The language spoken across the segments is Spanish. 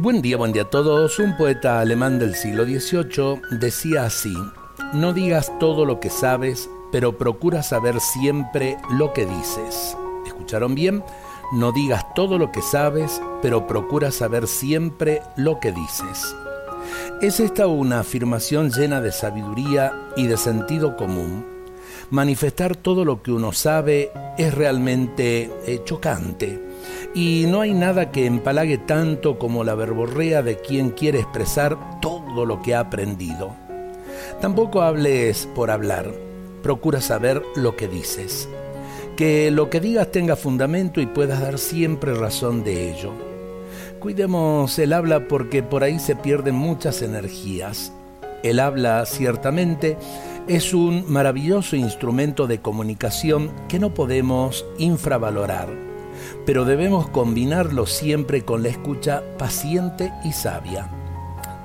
Buen día, buen día a todos. Un poeta alemán del siglo XVIII decía así, no digas todo lo que sabes, pero procura saber siempre lo que dices. ¿Escucharon bien? No digas todo lo que sabes, pero procura saber siempre lo que dices. Es esta una afirmación llena de sabiduría y de sentido común. Manifestar todo lo que uno sabe es realmente eh, chocante y no hay nada que empalague tanto como la verborrea de quien quiere expresar todo lo que ha aprendido. Tampoco hables por hablar, procura saber lo que dices. Que lo que digas tenga fundamento y puedas dar siempre razón de ello. Cuidemos el habla porque por ahí se pierden muchas energías. El habla ciertamente es un maravilloso instrumento de comunicación que no podemos infravalorar pero debemos combinarlo siempre con la escucha paciente y sabia.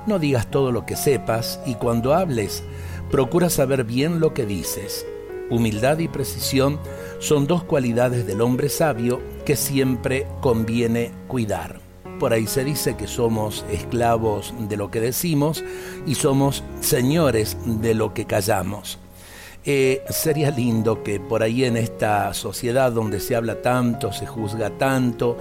No digas todo lo que sepas y cuando hables, procura saber bien lo que dices. Humildad y precisión son dos cualidades del hombre sabio que siempre conviene cuidar. Por ahí se dice que somos esclavos de lo que decimos y somos señores de lo que callamos. Eh, sería lindo que por ahí en esta sociedad donde se habla tanto, se juzga tanto,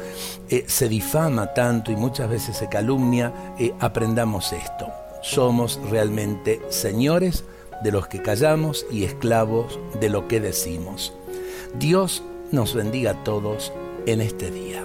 eh, se difama tanto y muchas veces se calumnia, eh, aprendamos esto. Somos realmente señores de los que callamos y esclavos de lo que decimos. Dios nos bendiga a todos en este día.